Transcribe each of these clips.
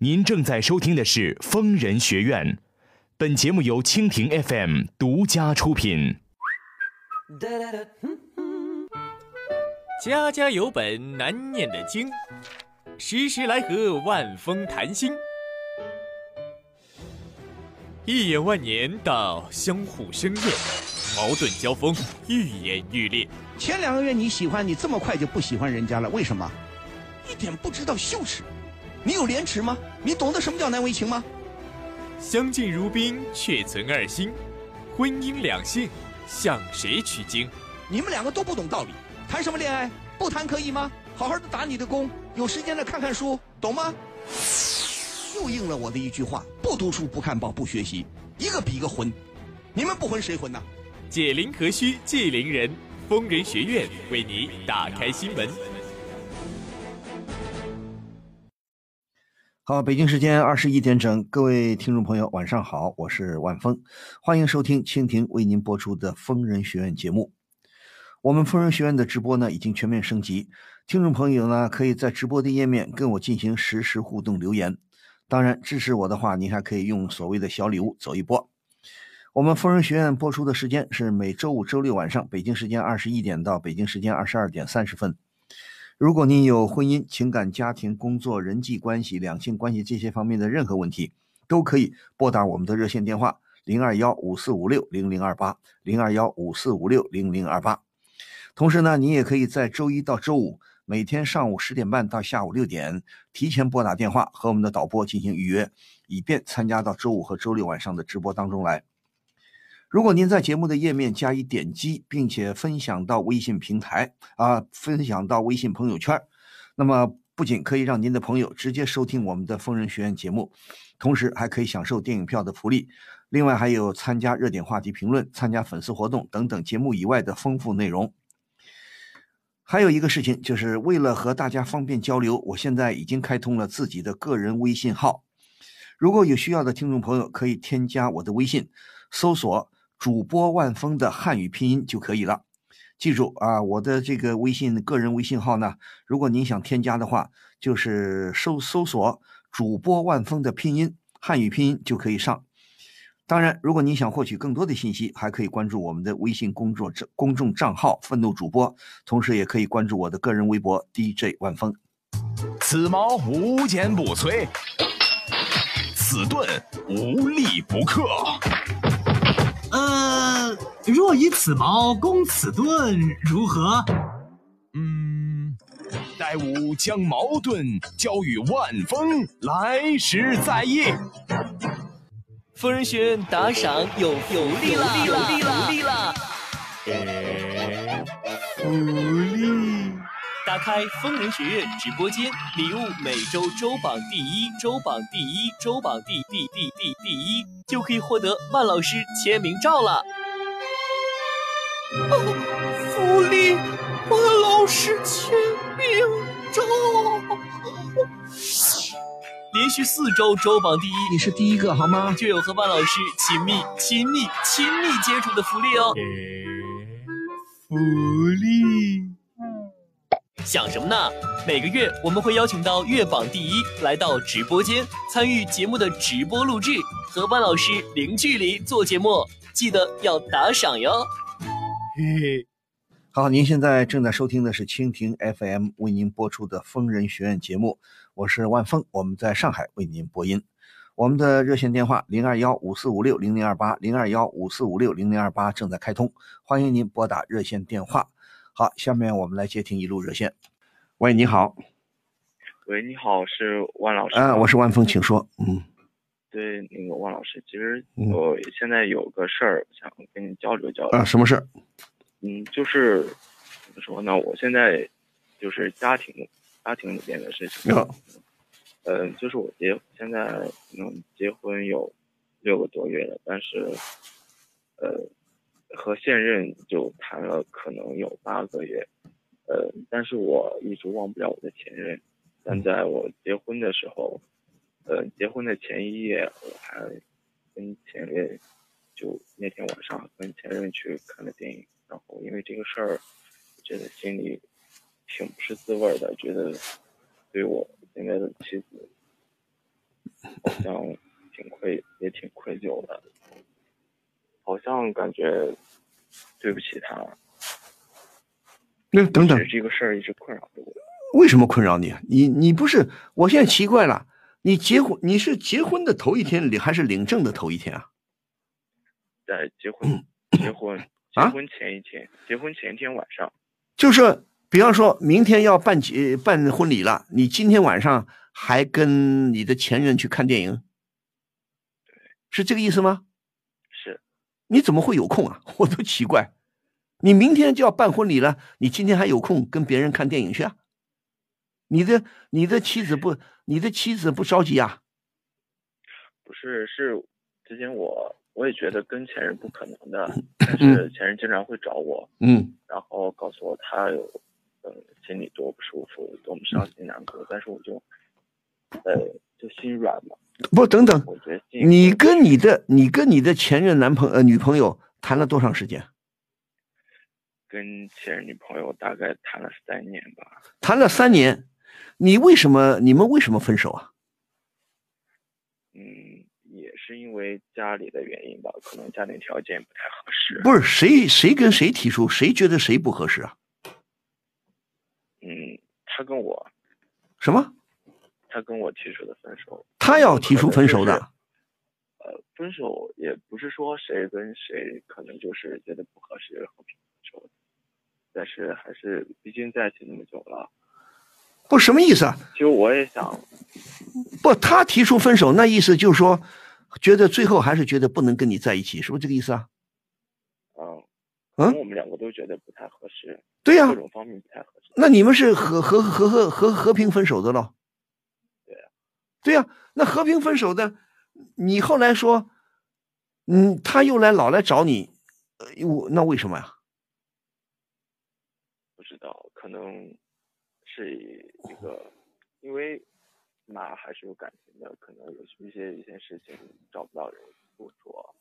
您正在收听的是《疯人学院》，本节目由蜻蜓 FM 独家出品。家家有本难念的经，时时来和万风谈心。一眼万年到相互生厌，矛盾交锋愈演愈烈。前两个月你喜欢，你这么快就不喜欢人家了，为什么？一点不知道羞耻。你有廉耻吗？你懂得什么叫难为情吗？相敬如宾，却存二心。婚姻两性，向谁取经？你们两个都不懂道理，谈什么恋爱？不谈可以吗？好好的打你的工，有时间了看看书，懂吗？又应了我的一句话：不读书，不看报，不学习，一个比一个混。你们不混谁混呢？解铃何须系铃人，疯人学院为你打开心门。好，北京时间二十一点整，各位听众朋友，晚上好，我是万峰，欢迎收听蜻蜓为您播出的疯人学院节目。我们疯人学院的直播呢，已经全面升级，听众朋友呢，可以在直播的页面跟我进行实时互动留言。当然，支持我的话，您还可以用所谓的小礼物走一波。我们疯人学院播出的时间是每周五、周六晚上，北京时间二十一点到北京时间二十二点三十分。如果您有婚姻、情感、家庭、工作、人际关系、两性关系这些方面的任何问题，都可以拨打我们的热线电话零二幺五四五六零零二八零二幺五四五六零零二八。同时呢，您也可以在周一到周五每天上午十点半到下午六点提前拨打电话和我们的导播进行预约，以便参加到周五和周六晚上的直播当中来。如果您在节目的页面加以点击，并且分享到微信平台啊，分享到微信朋友圈，那么不仅可以让您的朋友直接收听我们的疯人学院节目，同时还可以享受电影票的福利，另外还有参加热点话题评论、参加粉丝活动等等节目以外的丰富内容。还有一个事情，就是为了和大家方便交流，我现在已经开通了自己的个人微信号，如果有需要的听众朋友，可以添加我的微信，搜索。主播万峰的汉语拼音就可以了，记住啊，我的这个微信个人微信号呢，如果您想添加的话，就是搜搜索主播万峰的拼音汉语拼音就可以上。当然，如果您想获取更多的信息，还可以关注我们的微信公众公众账号“愤怒主播”，同时也可以关注我的个人微博 DJ 万峰。此矛无坚不摧，此盾无力不克。呃，若以此矛攻此盾，如何？嗯，待吾将矛盾交与万峰，来时再议。夫人勋打赏有有利了，有利了，有利了！福利！打开疯人学院直播间，礼物每周周榜第一，周榜第一，周榜第第第第第一，就可以获得万老师签名照了。哦，福利，万老师签名照。连续四周周榜第一，你是第一个好吗？就有和万老师亲密、亲密、亲密接触的福利哦。福利。想什么呢？每个月我们会邀请到月榜第一来到直播间参与节目的直播录制，和万老师零距离做节目，记得要打赏哟。嘿嘿，好，您现在正在收听的是蜻蜓 FM 为您播出的疯人学院节目，我是万峰，我们在上海为您播音。我们的热线电话零二幺五四五六零零二八零二幺五四五六零零二八正在开通，欢迎您拨打热线电话。好，下面我们来接听一路热线。喂，你好。喂，你好，是万老师。啊，我是万峰，请说。嗯，对，那个万老师，其实我现在有个事儿想跟你交流交流。啊，什么事儿？嗯，就是怎么说呢？我现在就是家庭家庭里边的事情。有。嗯，就是我结现在可能结婚有六个多月了，但是呃。和现任就谈了可能有八个月，呃，但是我一直忘不了我的前任。但在我结婚的时候，呃，结婚的前一夜，我还跟前任就那天晚上跟前任去看了电影。然后因为这个事儿，觉得心里挺不是滋味的，觉得对我现在的妻子好像挺愧，也挺愧疚的，好像感觉对不起他。那等等，这个事儿一直困扰着我。为什么困扰你？你你不是？我现在奇怪了，你结婚你是结婚的头一天领还是领证的头一天啊？在结婚结婚 结婚前一天，结婚前一天晚上。就是，比方说明天要办结办婚礼了，你今天晚上还跟你的前任去看电影，是这个意思吗？是。你怎么会有空啊？我都奇怪。你明天就要办婚礼了，你今天还有空跟别人看电影去啊？你的你的妻子不，你的妻子不着急啊？不是，是之前我我也觉得跟前任不可能的，但是前任经常会找我，嗯，然后告诉我他有嗯心里多不舒服，多么伤心难过，但是我就呃就心软嘛。不，等等，你跟你的你跟你的前任男朋呃女朋友谈了多长时间？跟前任女朋友大概谈了三年吧。谈了三年，你为什么？你们为什么分手啊？嗯，也是因为家里的原因吧，可能家庭条件不太合适。不是谁谁跟谁提出，谁觉得谁不合适啊？嗯，他跟我。什么？他跟我提出的分手。他要提出分手的。呃，分手也不是说谁跟谁可能就是觉得不合适和平分手的。但是还是，毕竟在一起那么久了，不什么意思啊？其实我也想，不，他提出分手，那意思就是说，觉得最后还是觉得不能跟你在一起，是不是这个意思啊？嗯，嗯，我们两个都觉得不太合适，对呀，各种方面不太合适。那你们是和和和和和和平分手的喽？对呀，那和平分手的，你后来说，嗯，他又来老来找你，呃我那为什么呀？不知道，可能是一个，因为马还是有感情的，可能有一些一些事情找不到人诉说。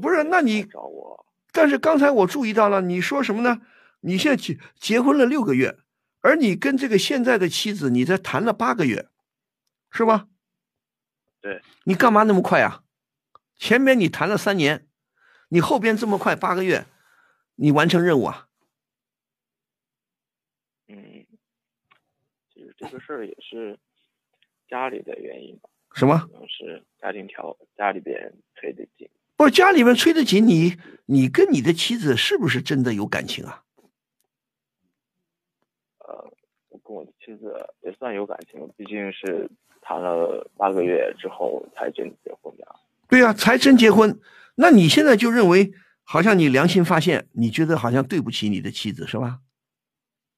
不是，那你找我？但是刚才我注意到了，你说什么呢？你现在结结婚了六个月，而你跟这个现在的妻子，你才谈了八个月，是吧？对。你干嘛那么快啊？前面你谈了三年，你后边这么快八个月，你完成任务啊？嗯，其实这个事儿也是家里的原因吧？什么？可能是家庭条家里边催得紧。不是家里面催得紧，你你跟你的妻子是不是真的有感情啊？呃，我跟我的妻子也算有感情，毕竟是谈了八个月之后才真结婚的。对呀，才真结婚。那你现在就认为，好像你良心发现，你觉得好像对不起你的妻子，是吧？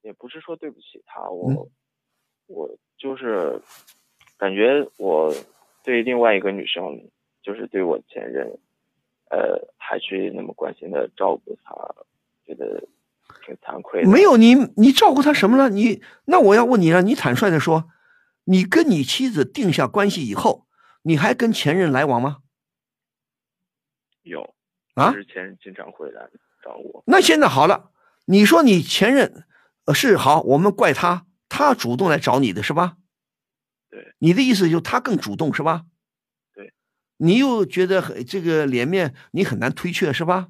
也不是说对不起他，我我就是感觉我对另外一个女生，就是对我前任，呃，还去那么关心的照顾她，觉得挺惭愧的。没有你，你照顾他什么了？你那我要问你了，你坦率的说，你跟你妻子定下关系以后，你还跟前任来往吗？有啊，之前经常会来找我。那现在好了，你说你前任。呃，是好，我们怪他，他主动来找你的是吧？对，你的意思就他更主动是吧？对，你又觉得很这个脸面你很难推却是吧？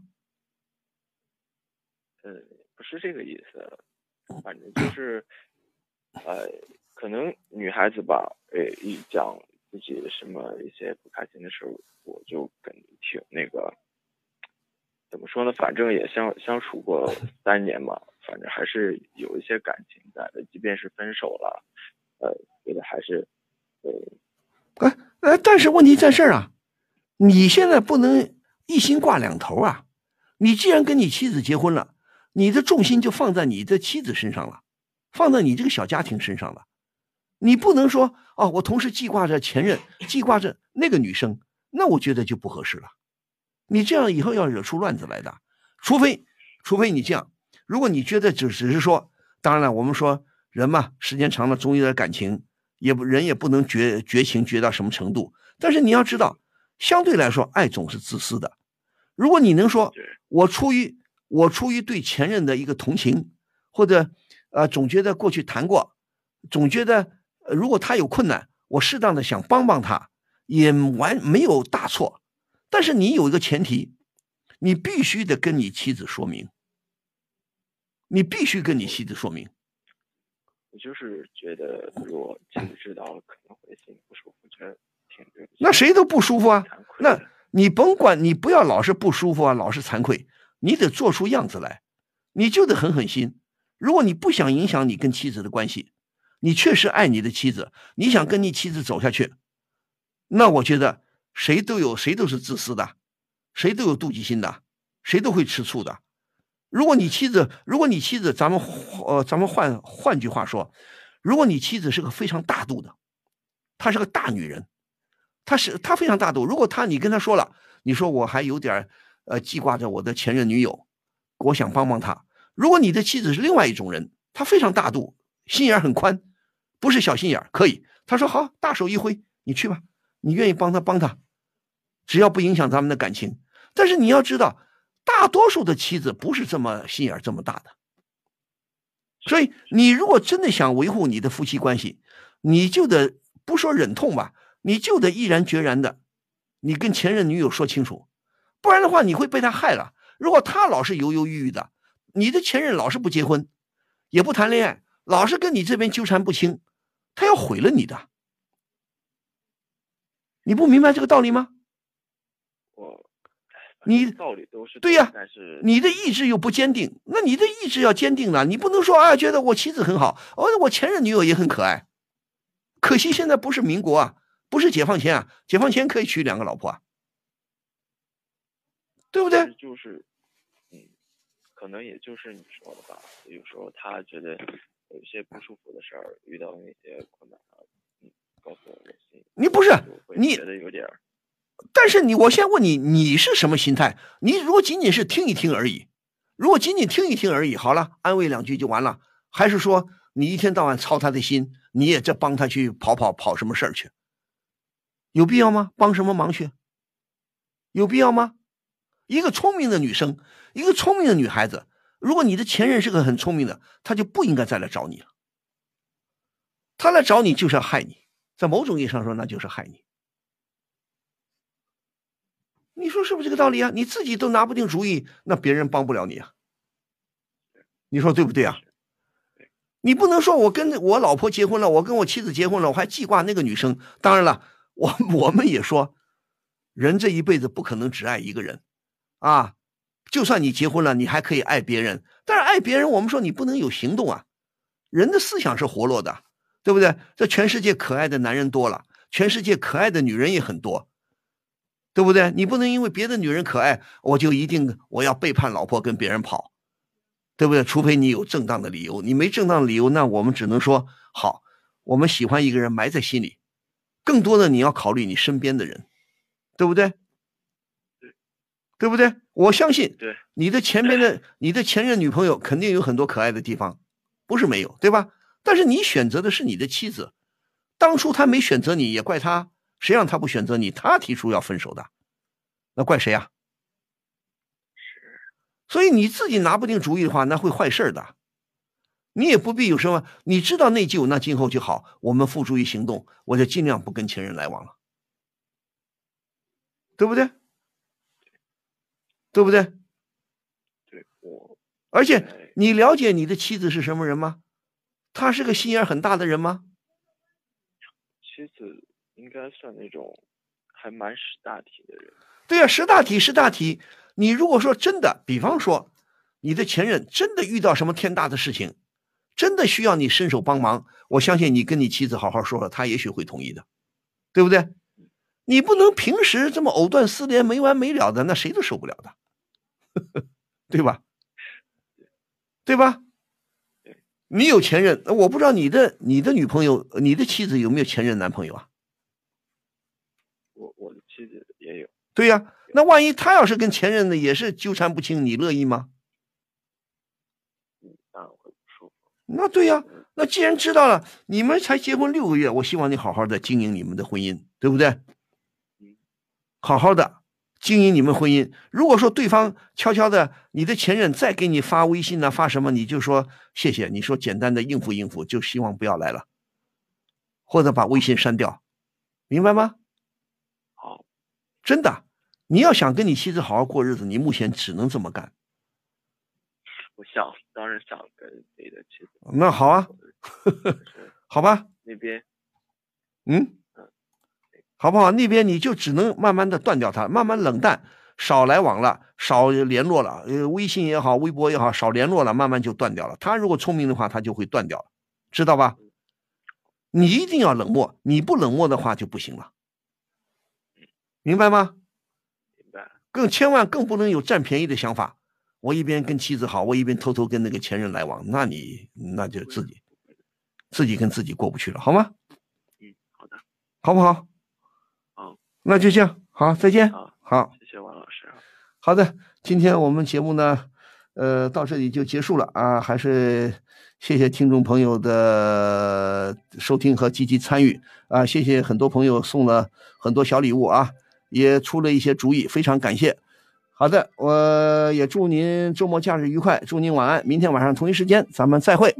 是这个意思，反正就是，呃，可能女孩子吧，呃，一讲自己什么一些不开心的事我就感觉挺那个，怎么说呢？反正也相相处过三年嘛。反正还是有一些感情在的，即便是分手了，呃，觉得还是，呃，哎哎，但是问题在这儿啊，你现在不能一心挂两头啊！你既然跟你妻子结婚了，你的重心就放在你的妻子身上了，放在你这个小家庭身上了，你不能说哦，我同时记挂着前任，记挂着那个女生，那我觉得就不合适了。你这样以后要惹出乱子来的，除非，除非你这样。如果你觉得只只是说，当然了，我们说人嘛，时间长了总有点感情，也不人也不能绝绝情绝到什么程度。但是你要知道，相对来说，爱总是自私的。如果你能说，我出于我出于对前任的一个同情，或者呃总觉得过去谈过，总觉得如果他有困难，我适当的想帮帮他，也完没有大错，但是你有一个前提，你必须得跟你妻子说明，你必须跟你妻子说明。我就是觉得，如果妻子知道了，可能会心里不舒服，觉得挺对不起。那谁都不舒服啊那你甭管，你不要老是不舒服啊，老是惭愧，你得做出样子来，你就得狠狠心。如果你不想影响你跟妻子的关系，你确实爱你的妻子，你想跟你妻子走下去，那我觉得谁都有，谁都是自私的，谁都有妒忌心的，谁都会吃醋的。如果你妻子，如果你妻子，咱们呃，咱们换换句话说，如果你妻子是个非常大度的，她是个大女人，她是她非常大度。如果她你跟她说了，你说我还有点儿呃记挂着我的前任女友，我想帮帮她。如果你的妻子是另外一种人，她非常大度，心眼很宽，不是小心眼儿，可以。他说好，大手一挥，你去吧，你愿意帮她帮她，只要不影响咱们的感情。但是你要知道，大多数的妻子不是这么心眼这么大的。所以，你如果真的想维护你的夫妻关系，你就得不说忍痛吧，你就得毅然决然的，你跟前任女友说清楚，不然的话你会被他害了。如果他老是犹犹豫豫的，你的前任老是不结婚，也不谈恋爱，老是跟你这边纠缠不清，他要毁了你的。你不明白这个道理吗？你道理都是对呀但是你的意志又不坚定，那你的意志要坚定了，你不能说啊，觉得我妻子很好，哦，我前任女友也很可爱，可惜现在不是民国啊，不是解放前啊，解放前可以娶两个老婆啊，对不对？就是，嗯，可能也就是你说的吧。有时候他觉得有一些不舒服的事儿，遇到那些困难啊，嗯，告诉我你不是你觉得有点儿但是你，我先问你，你是什么心态？你如果仅仅是听一听而已，如果仅仅听一听而已，好了，安慰两句就完了，还是说你一天到晚操他的心，你也在帮他去跑跑跑什么事儿去？有必要吗？帮什么忙去？有必要吗？一个聪明的女生，一个聪明的女孩子，如果你的前任是个很聪明的，他就不应该再来找你了。他来找你就是要害你，在某种意义上说，那就是害你。你说是不是这个道理啊？你自己都拿不定主意，那别人帮不了你啊。你说对不对啊？你不能说我跟我老婆结婚了，我跟我妻子结婚了，我还记挂那个女生。当然了，我我们也说，人这一辈子不可能只爱一个人啊。就算你结婚了，你还可以爱别人，但是爱别人，我们说你不能有行动啊。人的思想是活络的，对不对？这全世界可爱的男人多了，全世界可爱的女人也很多。对不对？你不能因为别的女人可爱，我就一定我要背叛老婆跟别人跑，对不对？除非你有正当的理由，你没正当理由，那我们只能说好，我们喜欢一个人埋在心里，更多的你要考虑你身边的人，对不对？对不对？我相信对你的前边的你的前任女朋友肯定有很多可爱的地方，不是没有，对吧？但是你选择的是你的妻子，当初她没选择你，也怪她。谁让她不选择你？她提出要分手的，那怪谁呀、所以你自己拿不定主意的话，那会坏事的。你也不必有什么，你知道内疚，那今后就好。我们付诸于行动，我就尽量不跟前任来往了，对不对？对不对？对我而且哎你了解你的妻子是什么人吗？她是个心眼很大的人吗？妻子应该算那种还蛮识大体的人。对呀、识大体，识大体。你如果说真的，比方说，你的前任真的遇到什么天大的事情，真的需要你伸手帮忙，我相信你跟你妻子好好说说，她也许会同意的，对不对？你不能平时这么藕断丝连、没完没了的，那谁都受不了的，对吧？对吧？你有前任，我不知道你的你的女朋友、你的妻子有没有前任男朋友啊？我我的妻子也有，对呀、那万一他要是跟前任的也是纠缠不清，你乐意吗？嗯，当然会不舒服。那对呀、那既然知道了，你们才结婚六个月，我希望你好好的经营你们的婚姻，对不对？好好的经营你们婚姻。如果说对方悄悄的，你的前任再给你发微信呢、发什么，你就说谢谢，你说简单的应付应付，就希望不要来了，或者把微信删掉，明白吗？好真的，你要想跟你妻子好好过日子，你目前只能这么干。我想，当然想跟自己的妻子。那好啊，好吧。那边，嗯，好不好？那边你就只能慢慢的断掉它，慢慢冷淡，少来往了，少联络了。呃，微信也好，微博也好，少联络了，慢慢就断掉了。他如果聪明的话，他就会断掉了，知道吧？你一定要冷漠，你不冷漠的话就不行了，明白吗？明白。更千万更不能有占便宜的想法。我一边跟妻子好，我一边偷偷跟那个前任来往，那你那就自己自己跟自己过不去了，好吗？嗯，好的，好不好？好，那就这样，好，再见。好，好，谢谢王老师。好的，今天我们节目呢，呃，到这里就结束了啊，还是谢谢听众朋友的收听和积极参与啊，谢谢很多朋友送了很多小礼物啊，也出了一些主意，非常感谢。好的，我也祝您周末假日愉快，祝您晚安。明天晚上同一时间咱们再会。